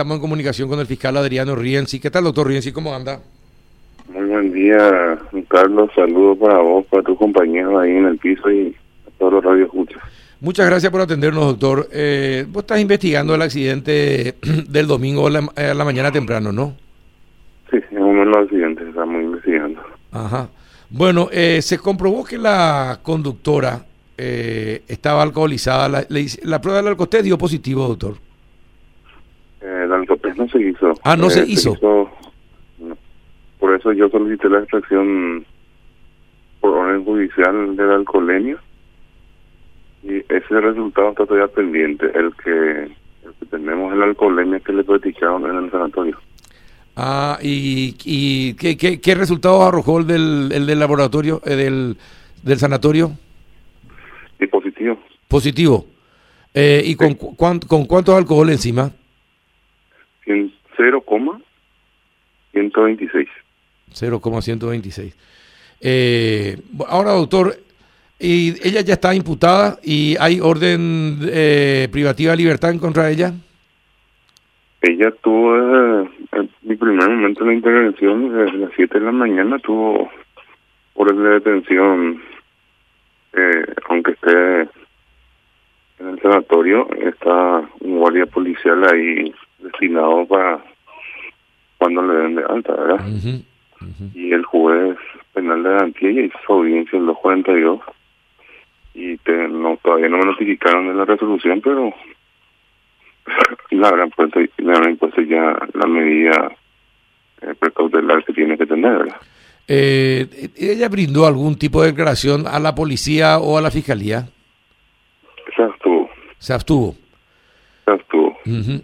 estamos en comunicación con el fiscal Adriano Rienzi. ¿Qué tal, doctor Rienzi? ¿Cómo anda? Muy buen día, Carlos. Saludos para vos, para tus compañeros ahí en el piso y a todos los radios escuchas. Muchas gracias por atendernos, doctor. Eh, vos estás investigando el accidente del domingo a la, a la mañana temprano, ¿no? Sí, es uno de los accidentes que estamos investigando. Ajá. Bueno, eh, se comprobó que la conductora eh, estaba alcoholizada. La, hice- la prueba del alcohol dio positivo, doctor. Eh, el alcotest no se hizo. Ah, no Eh, se hizo. no. Por eso yo solicité la extracción por orden judicial de la alcoholemia y ese resultado está todavía pendiente, el que, el que tenemos el alcoholemia que le platicaron en el sanatorio. Ah, ¿y, y ¿qué, qué, qué resultados arrojó el del, el del laboratorio, eh, del, del sanatorio? Y positivo, Positivo. Eh, ¿Y con, cu- cuán- con cuánto alcohol encima? 100 0,126. 0,126. Eh, ahora, doctor, y ella ya está imputada y hay orden eh, privativa de libertad en contra de ella. Ella tuvo, eh, en mi primer momento de la intervención, desde las 7 de la mañana, tuvo orden de detención, eh, aunque esté en el sanatorio, está un guardia policial ahí destinado para cuando le den de alta, ¿verdad? Y el juez penal de Antilla hizo su audiencia el 242 y te, no, todavía no me notificaron de la resolución, pero le habrán puesto, le habrán puesto ya la medida eh, precautelar que tiene que tener, ¿verdad? Eh, ¿Ella brindó algún tipo de declaración a la policía o a la fiscalía? Esa estuvo, Se abstuvo. esa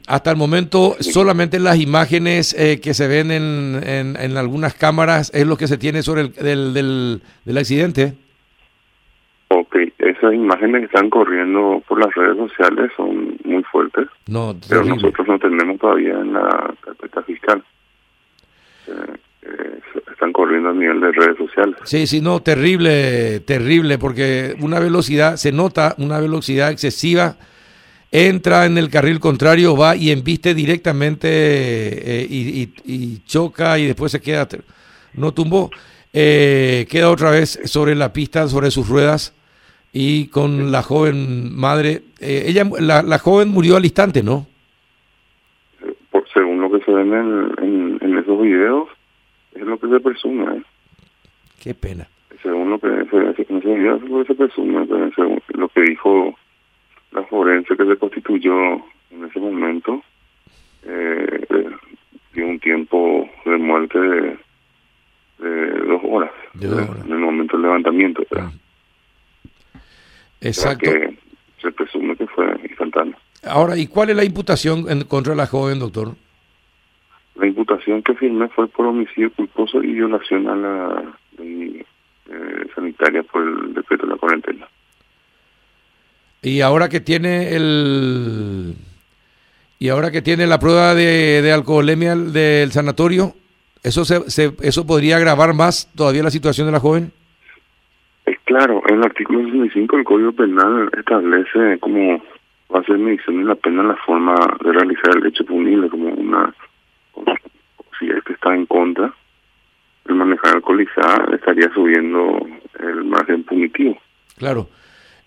Hasta el momento, solamente las imágenes eh, que se ven en, en, en algunas cámaras es lo que se tiene sobre el del, del, del accidente. Ok, esas imágenes que están corriendo por las redes sociales son muy fuertes, No, pero terrible. nosotros no tenemos todavía en la carpeta fiscal. Eh, eh, están corriendo a nivel de redes sociales. Sí, sí, no, terrible, terrible, porque una velocidad, se nota una velocidad excesiva, entra en el carril contrario, va y embiste directamente eh, y, y- y choca y después se queda, no tumbó, eh, queda otra vez sobre la pista, sobre sus ruedas y con la joven madre, eh, ella, la, la joven murió al instante, ¿no? Por, según lo que se ve en, en, en esos videos, es lo que se presume. ¿eh? Qué pena. Según lo que se ve en esos videos, es lo que se presume, pero según lo que dijo la forense que se constituyó en ese momento, eh, dio un tiempo de muerte de, de dos horas, De dos horas. en el momento del levantamiento. Exacto. Que se presume que fue instantáneo. Ahora, ¿y cuál es la imputación en contra la joven, doctor? La imputación que firmé fue por homicidio culposo y violación a la ley eh, sanitaria por el decreto de la cuarentena. Y ahora que tiene el y ahora que tiene la prueba de, de alcoholemia del sanatorio, eso se, se- eso podría agravar más todavía la situación de la joven. Es claro, el artículo 65 del Código Penal establece como base de medición de la pena la forma de realizar el hecho punible como una, si este está en contra, el manejar alcoholizada estaría subiendo el margen punitivo. Claro.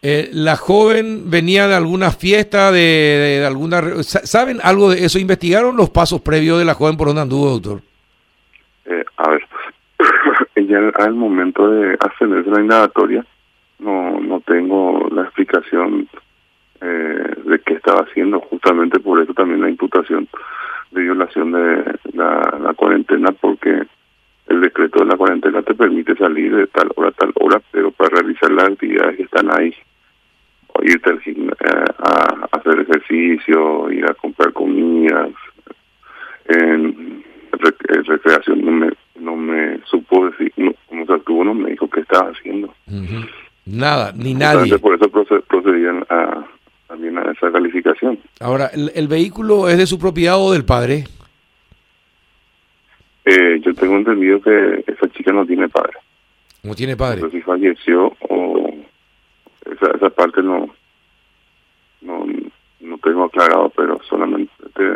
Eh, la joven venía de alguna fiesta, de, de- de alguna... ¿Saben algo de eso? ¿Investigaron los pasos previos de la joven por donde anduvo, doctor? Eh, a ver, ella al, momento de a la indagatoria, no, no tengo la explicación eh, de qué estaba haciendo, justamente por eso también la imputación de violación de la, la cuarentena, porque el decreto de la cuarentena te permite salir de tal hora a tal hora, pero para realizar las actividades que están ahí, irte al gimna- eh, a hacer ejercicio, ir a comprar comidas, en rec- recreación no me no me supo decir, no, se actuó, no me dijo qué estaba haciendo. Nada, ni Justamente nadie. Por eso proce- procedían a, también a esa calificación. Ahora, ¿el, el vehículo es de su propiedad o del padre? Eh, yo tengo entendido que esa chica no tiene padre. ¿No tiene padre? sé si falleció o esa, esa parte no, no, no tengo aclarado, pero solamente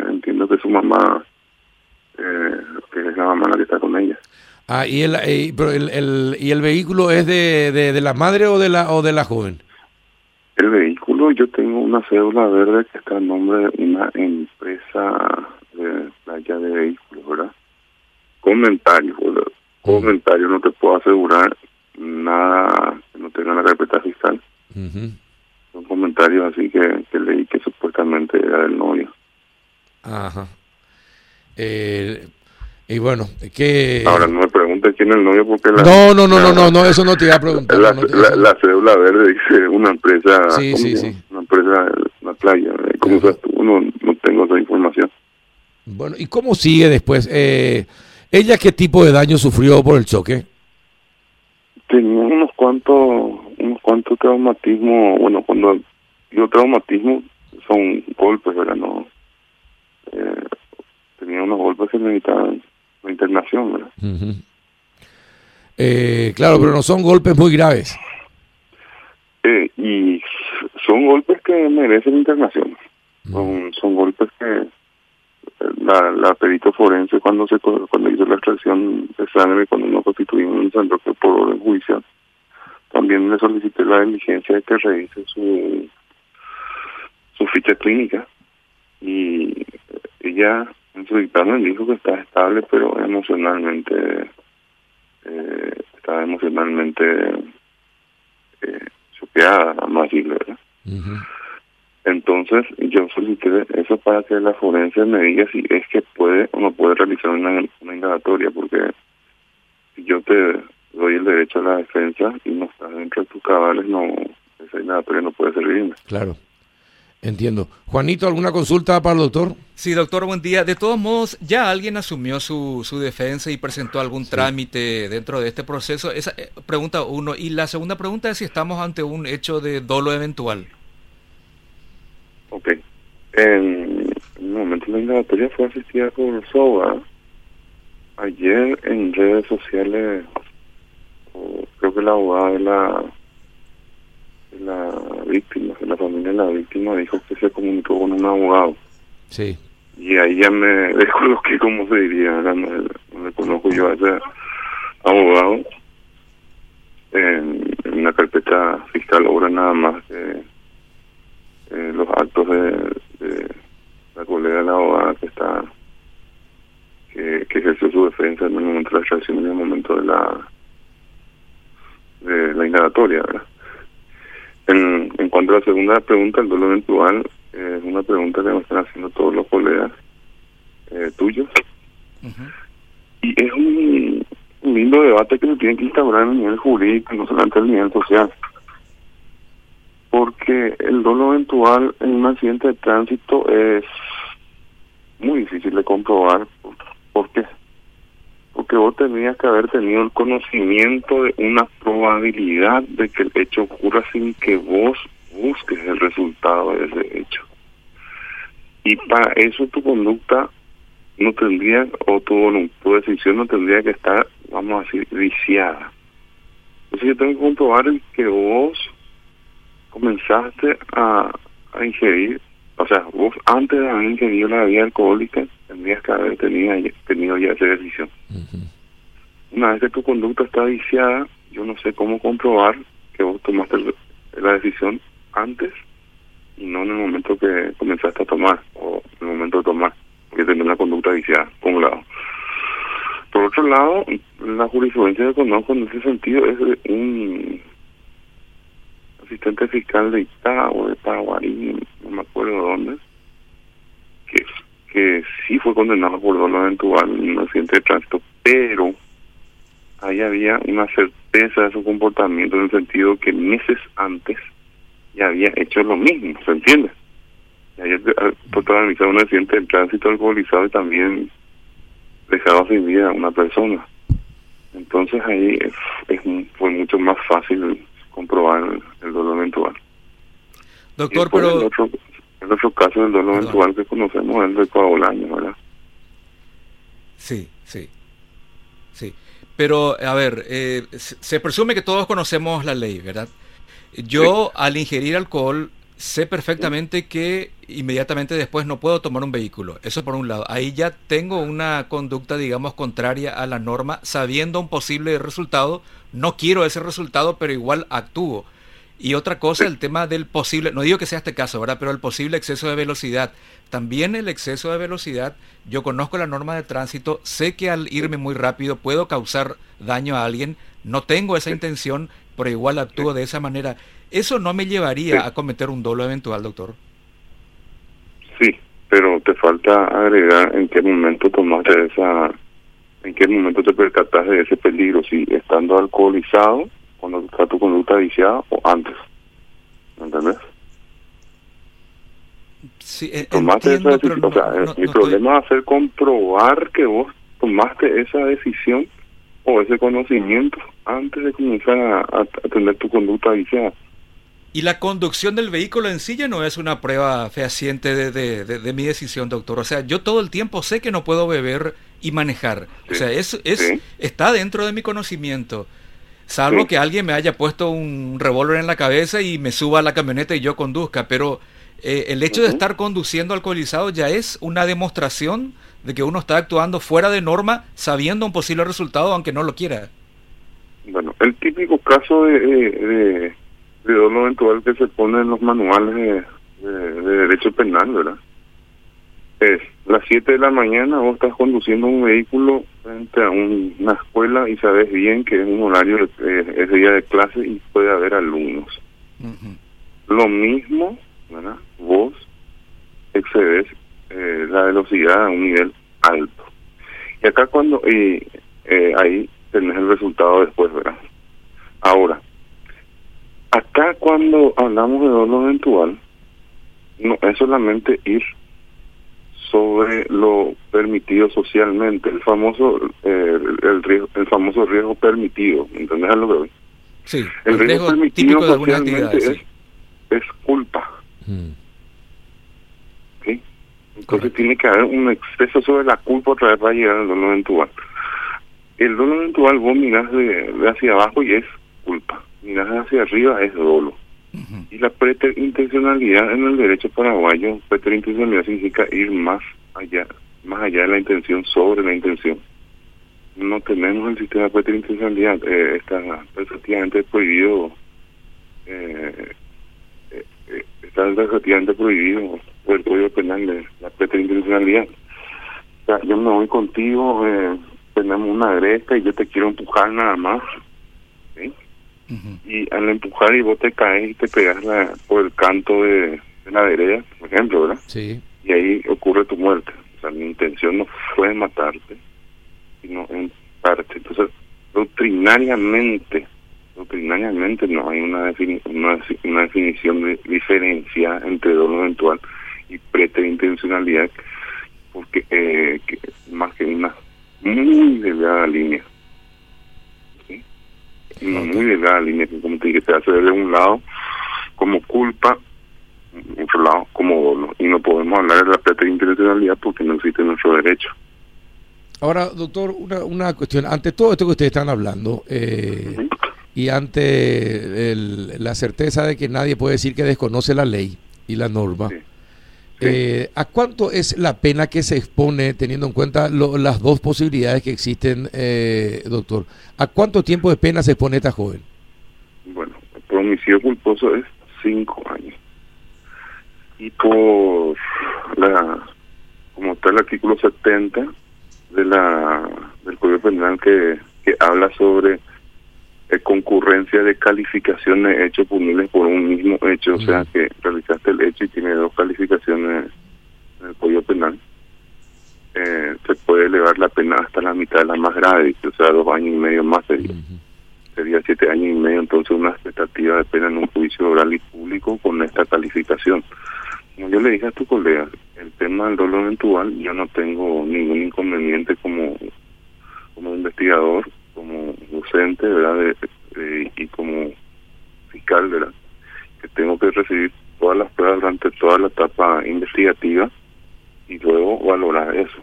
entiendo que su mamá, eh, que es la mamá la que está con ella. Ah, y el, eh, pero el, el, y el vehículo es de, de, la madre o de la o de la joven. El vehículo, yo tengo una cédula verde que está a nombre de una empresa de playa de vehículos, ¿verdad? Comentario, ¿verdad? Mm. comentario, no te puedo asegurar nada que no tenga la carpeta fiscal son comentarios así que, que leí que supuestamente era del novio. Ajá. Eh, y bueno, que... Ahora no me preguntes quién es el novio porque la... No, no, no, no, no, no, eso no te iba a preguntar. La, no, la, la, cédula verde dice una empresa... Sí, sí, sí. Una empresa la playa. ¿Cómo sabes tú? No, no tengo esa información. Bueno, ¿y cómo sigue después? Eh, ¿Ella qué tipo de daño sufrió por el choque? Tenía unos cuantos, unos cuantos traumatismos, bueno, cuando digo traumatismo son golpes, ¿verdad? No, eh, tenía unos golpes que necesitaban la internación, ¿verdad? Uh -huh. eh, claro, pero no son golpes muy graves. Eh, y son golpes que merecen internación. Uh -huh. Son, son golpes que la, la perito forense cuando se cuando hizo la extracción de sangre cuando nos constituimos San Roque por orden judicial también le solicité la diligencia de que revise su su ficha clínica y ella en su dictamen dijo que está estable pero emocionalmente eh, está emocionalmente eh, choqueada más decirlo ¿verdad? Uh -huh. Entonces, yo solicité eso para que la forense me diga si es que puede o no puede realizar una, una indagatoria, porque yo te doy el derecho a la defensa y no estás dentro de tus cabales, no esa indagatoria no puede servirme. Claro. Entiendo. Juanito, ¿alguna consulta para el doctor? Sí, doctor, buen día. De todos modos, ya alguien asumió su, su defensa y presentó algún sí. trámite dentro de este proceso. Esa eh, pregunta uno. Y la segunda pregunta es si estamos ante un hecho de dolo eventual. Ok. En un momento la indagatoria fue asistida por SOA. Ayer en redes sociales, que la abogada de la, de la víctima, de la familia de la víctima, dijo que se comunicó con un abogado. Sí. Y ahí ya me descoloqué, como se diría, no me, me conozco yo a ese abogado. En, en una carpeta fiscal obra nada más que eh, los actos de, de, la colega de la abogada que está que, que ejerció su defensa en el momento de la extracción en el momento de la de la indagatoria ¿verdad? En, en cuanto a la segunda pregunta el dolor eventual eh, es una pregunta que me están haciendo todos los colegas eh, tuyos uh -huh. y es un, un lindo debate que se tiene que instaurar a nivel jurídico no solamente a nivel social porque el dolo eventual en un accidente de tránsito es muy difícil de comprobar. ¿Por qué? Vos tenías que haber tenido el conocimiento de una probabilidad de que el hecho ocurra sin que vos busques el resultado de ese hecho. Y para eso tu conducta no tendría, o tu, tu decisión no tendría que estar, vamos a decir, viciada. Entonces yo tengo que comprobar que vos comenzaste a, a ingerir, o sea, vos antes de haber ingerido la bebida alcohólica tendrías que haber tenido, tenido ya esa decisión. Uh -huh. Una vez que tu conducta está viciada, yo no sé cómo comprobar que vos tomaste la decisión antes y no en el momento que comenzaste a tomar o en el momento de tomar, porque tenés una conducta viciada, por un lado. Por otro lado, la jurisprudencia que conozco en ese sentido es un asistente fiscal de Itá o de Paraguarí, no me acuerdo dónde, que, que sí fue condenado por dolor eventual en un accidente de tránsito, pero ahí había una certeza de su comportamiento en el sentido que meses antes ya había hecho lo mismo, ¿se entiende? Y había protagonizado un accidente de tránsito alcoholizado y también dejaba sin vida a una persona. Entonces ahí es, fue mucho más fácil comprobar dolor eventual. Doctor, pero... El otro, el otro caso del dolor eventual que conocemos es el de coagulaño, ¿verdad? Sí, sí, sí. Pero, a ver, eh, se presume que todos conocemos la ley, ¿verdad? Yo, sí. al ingerir alcohol, sé perfectamente que inmediatamente después no puedo tomar un vehículo. Eso por un lado. Ahí ya tengo una conducta, digamos, contraria a la norma, sabiendo un posible resultado. No quiero ese resultado, pero igual actúo. Y otra cosa, el tema del posible, no digo que sea este caso, ¿verdad? Pero el posible exceso de velocidad. También el exceso de velocidad, yo conozco la norma de tránsito, sé que al irme muy rápido puedo causar daño a alguien, no tengo esa intención, pero igual actúo de esa manera. ¿Eso no me llevaría a cometer un dolo eventual, doctor? Sí, pero te falta agregar en qué momento tomaste esa, en qué momento te percataste de ese peligro, si estando alcoholizado, cuando está tu conducta viciada o antes. ¿Me entendés? Sí, tomaste entiendo, esa decisión. no- o sea, no- mi no problema va a ser comprobar que vos tomaste esa decisión o ese conocimiento antes de comenzar a, a- tener tu conducta viciada. Y la conducción del vehículo en sí ya no es una prueba fehaciente de, de- de- de mi decisión, doctor. O sea, yo todo el tiempo sé que no puedo beber y manejar. O sea, es, es, sí. está dentro de mi conocimiento. Salvo Sí. que alguien me haya puesto un revólver en la cabeza y me suba a la camioneta y yo conduzca. Pero eh, el hecho de estar conduciendo alcoholizado ya es una demostración de que uno está actuando fuera de norma sabiendo un posible resultado aunque no lo quiera. Bueno, el típico caso de, de, de, de dolo eventual que se pone en los manuales de, de- de derecho penal, ¿verdad? Es las 7 de la mañana vos estás conduciendo un vehículo frente a un- una escuela y sabes bien que es un horario, eh, es día de clase y puede haber alumnos. Lo mismo, ¿verdad? Vos excedes eh, la velocidad a un nivel alto. Y acá cuando, y eh, ahí tenés el resultado después, ¿verdad? Ahora, acá cuando hablamos de dolo eventual, no es solamente ir sobre lo permitido socialmente, el famoso eh, el, riesgo, el famoso riesgo permitido, ¿entendés a lo que voy? Sí, El el riesgo riesgo permitido de socialmente sí. es, es culpa. Mm. ¿sí? Entonces Correcto. tiene que haber un exceso sobre la culpa otra vez para llegar al dolor eventual. El dolor eventual vos mirás de, de hacia abajo y es culpa. Mirás hacia arriba es Y la preterintencionalidad en el derecho paraguayo, preterintencionalidad significa ir más allá, más allá de la intención sobre la intención. No tenemos el sistema de preterintencionalidad, eh, está perfectamente prohibido, eh, eh, eh, está perfectamente prohibido por el Código Penal de la preterintencionalidad. O sea, yo me voy contigo, eh, tenemos una gresca y yo te quiero empujar nada más. Y al empujar y vos te caes y te pegas la, por el canto de, de la vereda, por ejemplo, ¿verdad? Sí. Y ahí ocurre tu muerte. O sea, mi intención no fue matarte, sino en parte. Entonces, doctrinariamente, doctrinariamente no hay una, defini una, una definición de diferencia entre dolo eventual y preterintencionalidad, porque eh, que, más que una muy delgada línea. Muy delgada línea que, como te dije, te hace de un lado como culpa, de otro lado como dolo. Y no podemos hablar de la preterintencionalidad porque no existe nuestro derecho. Ahora, doctor, una, una cuestión. Ante todo esto que ustedes están hablando, eh, y ante el- la certeza de que nadie puede decir que desconoce la ley y la norma, Sí. Eh, ¿a cuánto es la pena que se expone teniendo en cuenta lo- las dos posibilidades que existen, eh, doctor? ¿A cuánto tiempo de pena se expone esta joven? Bueno, por homicidio culposo es cinco años. Y por la, como está el artículo 70 de la del Código Penal que, que habla sobre eh, concurrencia de calificación de hechos punibles por un mismo hecho, o sea que realizaste el hecho y tiene dos calificaciones en el Código Penal, eh, se puede elevar la pena hasta la mitad de la más grave, o sea, dos años y medio más sería. Sería siete años y medio, entonces una expectativa de pena en un juicio oral y público con esta calificación. Como yo le dije a tu colega, el tema del dolor eventual, yo no tengo ningún inconveniente como, como investigador, docente, ¿verdad? De- de- y como fiscal, ¿verdad? Que tengo que recibir todas las pruebas durante toda la etapa investigativa y luego valorar eso.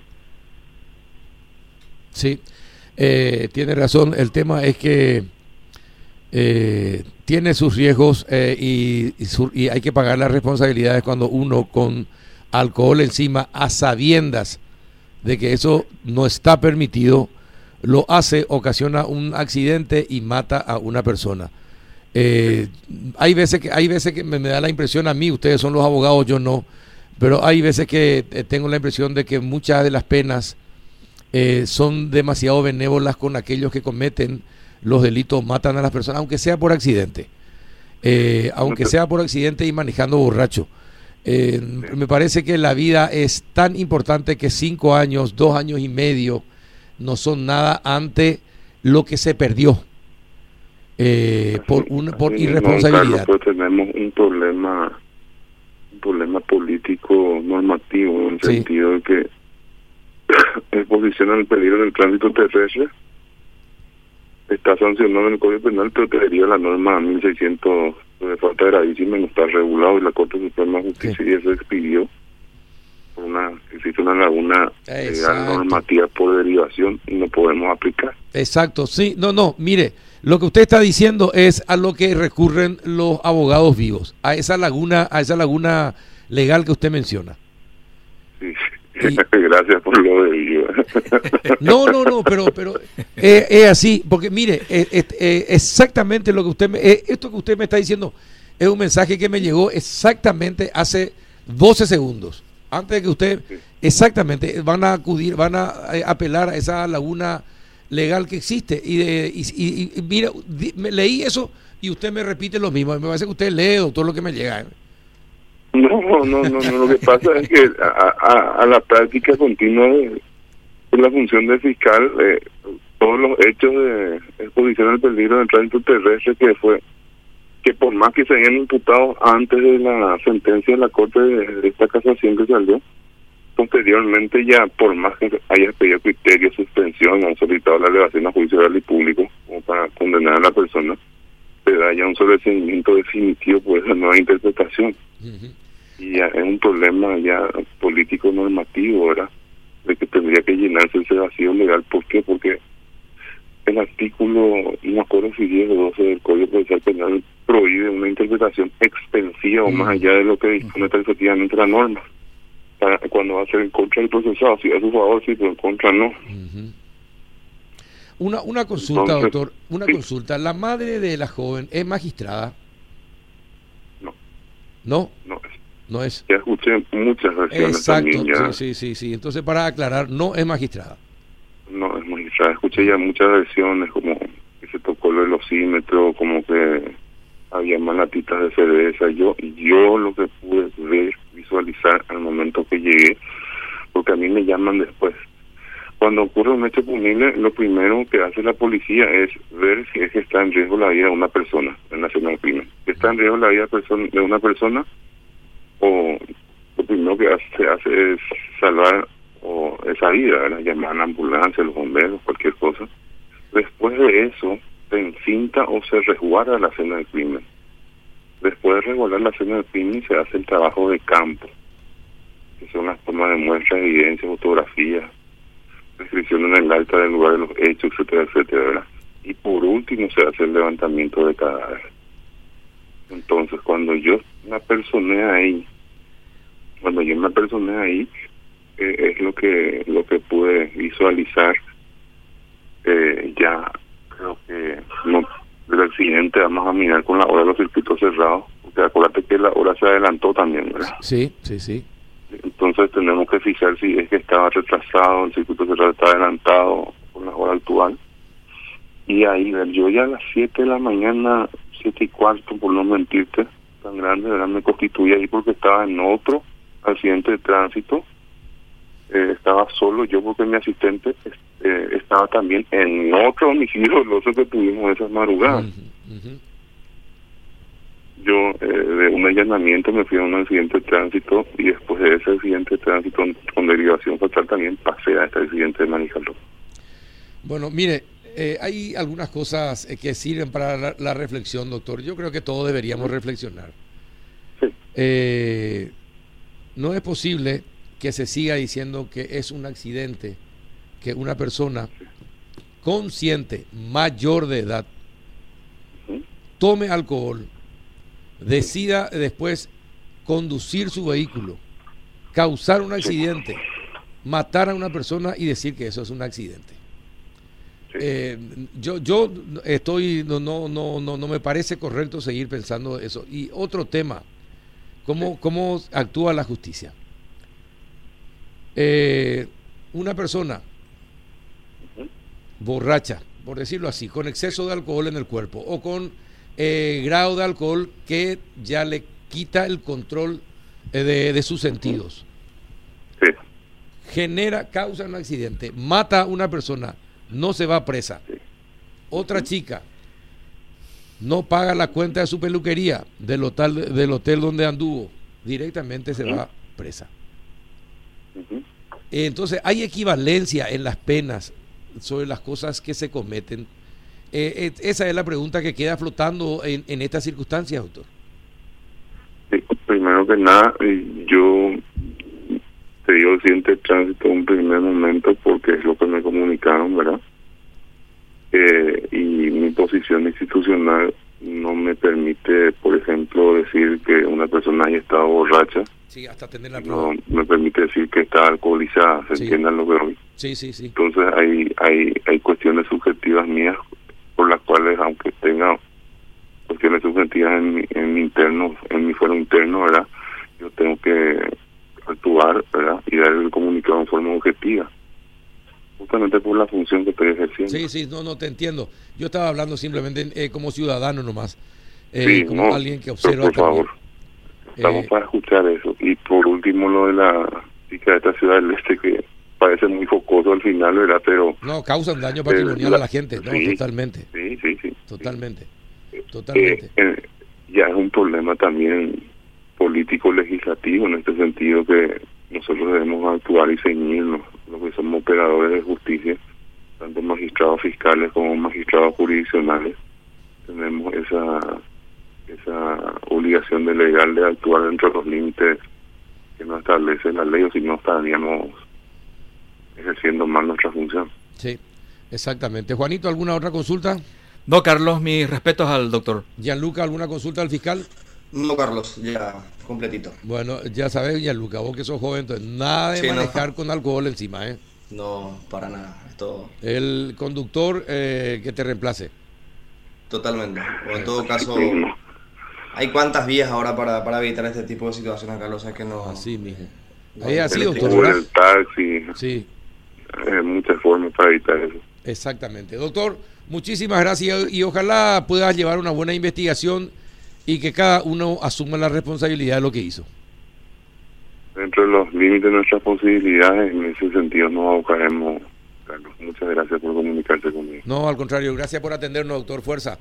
Sí, eh, tiene razón. El tema es que eh, tiene sus riesgos eh, y, y, hay que pagar las responsabilidades cuando uno con alcohol encima, a sabiendas de que eso no está permitido, lo hace, ocasiona un accidente y mata a una persona. Eh, hay veces que hay veces que me, da la impresión a mí, ustedes son los abogados, yo no, pero hay veces que tengo la impresión de que muchas de las penas son demasiado benévolas con aquellos que cometen los delitos matan a las personas, aunque sea por accidente. Eh, aunque sea por accidente y manejando borracho. Eh, me parece que la vida es tan importante que cinco años, dos años y medio no son nada ante lo que se perdió eh, por, una, por irresponsabilidad. tenemos un problema, un problema político normativo en el sentido de que exposición al peligro del tránsito terrestre. Está sancionado en el Código Penal, pero te la norma 1600 de falta gravísima no está regulado y la Corte Suprema de Justicia y eso expidió una existe una laguna legal normativa por derivación y no podemos aplicar. Exacto, sí, no, no, mire, lo que usted está diciendo es a lo que recurren los abogados vivos, a esa laguna, a esa laguna legal que usted menciona. Sí, Gracias por lo de No, no, no, pero, pero eh, es así, porque mire, eh, eh, exactamente lo que usted me, esto que usted me está diciendo es un mensaje que me llegó exactamente hace 12 segundos. Antes de que usted, exactamente, van a acudir, van a apelar a esa laguna legal que existe. Y, de, y, y, mira, me leí eso y usted me repite lo mismo. Me parece que usted lee, todo lo que me llega. No, no, no, no, lo que pasa es que a, la práctica continua de, la función de fiscal, eh, todos los hechos de exposición al peligro del tránsito terrestre que fue, que por más que se hayan imputado antes de la sentencia de la Corte de, esta casación que salió, posteriormente ya por más que haya pedido criterio, suspensión, han solicitado la elevación a juicio oral y público como para condenar a la persona, se da ya un sobreseimiento definitivo por esa nueva interpretación y es un problema ya político normativo, ¿verdad? De que tendría que llenarse ese vacío legal. ¿Por qué? Porque el artículo, no acuerdo si 10 o 12 del Código Procesal Penal prohíbe una interpretación extensiva o más allá de lo que dispone efectivamente la norma. Para, cuando va a ser en contra del procesado, si es a su favor, sí, pero en contra no. Una, una consulta, doctor, una consulta. ¿La madre de la joven es magistrada? No. ¿No? No, no es. Ya escuché muchas versiones Exacto, también. Sí, sí, sí, Entonces, para aclarar, no es magistrada. Escuché ya muchas versiones, como que se tocó el velocímetro, como que había más latitas de cerveza. Yo, yo lo que pude ver, visualizar al momento que llegué, porque a mí me llaman después. Cuando ocurre un hecho punible, lo primero que hace la policía es ver si es que está en riesgo la vida de una persona en del crimen. ¿Está en riesgo la vida de una persona? o lo primero que se hace es salvar o esa vida, llamar a la ambulancia, los bomberos, cualquier cosa. Después de eso, se encinta o se resguarda la escena del crimen. Después de resguardar la escena del crimen, se hace el trabajo de campo, que son las tomas de muestras, evidencias, fotografías, descripción en el alta del lugar de los hechos, etcétera, etcétera. Y por último, se hace el levantamiento de cadáveres. Entonces, cuando yo me personé ahí, cuando yo me personé ahí, eh, es lo que lo que pude visualizar. Eh, ya creo que no, el siguiente vamos a mirar con la hora de los circuitos cerrados, porque acuérdate que la hora se adelantó también, ¿verdad? Sí, sí, sí. Entonces tenemos que fijar si es que estaba retrasado, el circuito cerrado está adelantado con la hora actual. Y ahí, yo ya a las 7 de la mañana, siete y cuarto, por no mentirte, tan grande, ¿verdad? Me constituí ahí porque estaba en otro accidente de tránsito. Eh, estaba solo yo porque mi asistente eh, estaba también en otro homicidio doloso que tuvimos esa madrugada. Yo eh, de un allanamiento me fui a un accidente de tránsito y después de ese accidente de tránsito con derivación fatal también pasé a este accidente de Manijaldón. Bueno, mire, eh, hay algunas cosas que sirven para la, reflexión, doctor. Yo creo que todos deberíamos reflexionar. Eh, no es posible que se siga diciendo que es un accidente, que una persona consciente, mayor de edad, tome alcohol, decida después conducir su vehículo, causar un accidente, matar a una persona y decir que eso es un accidente. Eh, yo, yo estoy, no, no, no, no, no me parece correcto seguir pensando eso. Y otro tema, ¿cómo, cómo actúa la justicia? Eh, una persona borracha, por decirlo así, con exceso de alcohol en el cuerpo o con eh, grado de alcohol que ya le quita el control de, de, sus sentidos. Sí. Genera, causa un accidente, mata a una persona, no se va presa. Otra chica no paga la cuenta de su peluquería del hotel, del hotel donde anduvo, directamente se va presa. Entonces, hay equivalencia en las penas sobre las cosas que se cometen. Eh, esa es la pregunta que queda flotando en, en estas circunstancias, doctor. Primero que nada, yo te digo siente tránsito un primer momento porque es lo que me comunicaron, ¿verdad? Eh, y mi posición institucional no me permite, por ejemplo, decir que una persona haya estado borracha. Sí, hasta tener la prueba. No me permite decir que está alcoholizada, ¿se sí. entiendan lo que hoy? Sí, sí, sí. Entonces hay, hay, hay cuestiones subjetivas mías por las cuales, aunque tenga cuestiones subjetivas en mi, en mi interno, en mi fuero interno, ¿verdad? Yo tengo que actuar, ¿verdad? Y dar el comunicado en forma objetiva justamente por la función que estoy ejerciendo. Sí, sí, no, no te entiendo. Yo estaba hablando simplemente eh, como ciudadano nomás, eh, sí, como no, alguien que observa. por favor, estamos Eh, para escuchar eso. Y por último, lo de la chica de esta ciudad del este que parece muy focoso al final, ¿verdad? Pero No, causan daño patrimonial la- a la gente, no, sí. totalmente, sí, sí, sí. totalmente, Eh, totalmente. ya es un problema también político legislativo en este sentido que nosotros debemos actuar y ceñirnos los que somos operadores de justicia tanto magistrados fiscales como magistrados jurisdiccionales tenemos esa esa obligación de legal de actuar dentro de los límites que nos establece la ley o si no estaríamos ejerciendo mal nuestra función Sí, exactamente. Juanito, ¿alguna otra consulta? No, Carlos, mis respetos al doctor. Gianluca, ¿alguna consulta al fiscal? No, Carlos, ya completito. Bueno, ya sabes, Gianluca, vos que sos joven, entonces nada de Sí, no. manejar con alcohol encima, ¿eh? No, para nada. Esto El conductor eh, que te reemplace. totalmente. O en todo caso, hay cuantas vías ahora para, para evitar este tipo de situaciones, Carlos, es que no. Así, no, Ahí doctor, el taxi Sí, eh, muchas formas para evitar eso exactamente. Doctor, muchísimas gracias y ojalá puedas llevar una buena investigación y que cada uno asuma la responsabilidad de lo que hizo. dentro de los límites de nuestras posibilidades, en ese sentido nos abocaremos. Carlos, muchas gracias por comunicarse conmigo. No, al contrario, gracias por atendernos, doctor Fuerza.